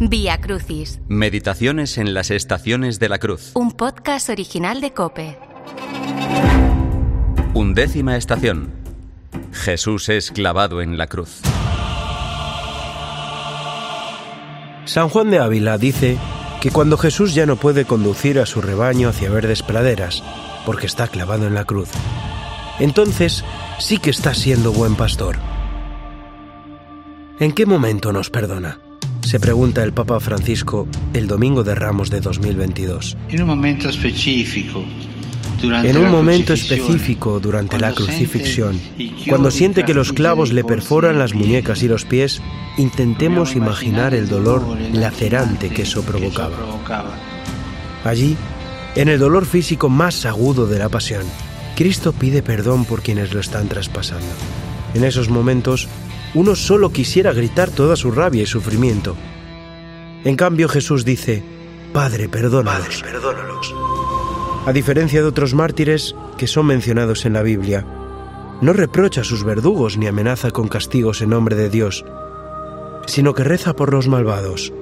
Vía Crucis, Meditaciones en las estaciones de la cruz. un podcast original de Cope. Undécima estación. Jesús es clavado en la cruz. San Juan de Ávila dice que cuando Jesús ya no puede conducir a su rebaño hacia verdes praderas, porque está clavado en la cruz, entonces sí que está siendo buen pastor. ¿En qué momento nos perdona? Se pregunta el Papa Francisco el domingo de Ramos de 2022. In un momento specifico. durante En un momento específico durante la crucifixión, cuando siente que los clavos le perforan las muñecas y los pies, intentemos imaginar el dolor lacerante que eso provocaba. Allí, en el dolor físico más agudo de la pasión, Cristo pide perdón por quienes lo están traspasando. En esos momentos, uno solo quisiera gritar toda su rabia y sufrimiento. En cambio, Jesús dice, Padre, perdónalos. A diferencia de otros mártires que son mencionados en la Biblia, no reprocha a sus verdugos ni amenaza con castigos en nombre de Dios, sino que reza por los malvados.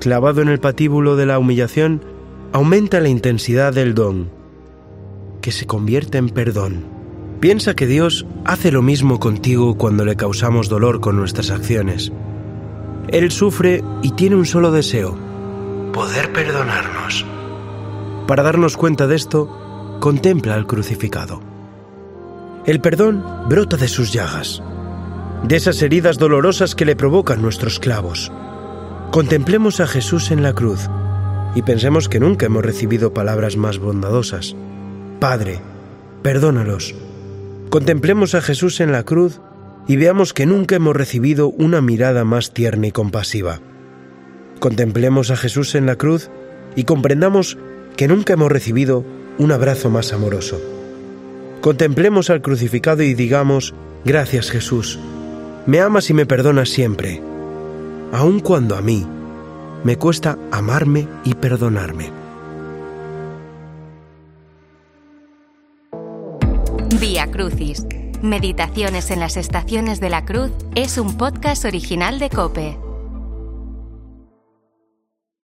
Clavado en el patíbulo de la humillación, aumenta la intensidad del don, que se convierte en perdón. Piensa que Dios hace lo mismo contigo cuando le causamos dolor con nuestras acciones. Él sufre y tiene un solo deseo, poder perdonarnos. Para darnos cuenta de esto, contempla al crucificado. El perdón brota de sus llagas, de esas heridas dolorosas que le provocan nuestros clavos. Contemplemos a Jesús en la cruz y pensemos que nunca hemos recibido palabras más bondadosas. Padre, perdónalos. Contemplemos a Jesús en la cruz y veamos que nunca hemos recibido una mirada más tierna y compasiva. Contemplemos a Jesús en la cruz y comprendamos que nunca hemos recibido un abrazo más amoroso. Contemplemos al crucificado y digamos, gracias Jesús, me amas y me perdonas siempre, aun cuando a mí me cuesta amarme y perdonarme. Vía Crucis, Meditaciones en las estaciones de la cruz es un podcast original de Cope.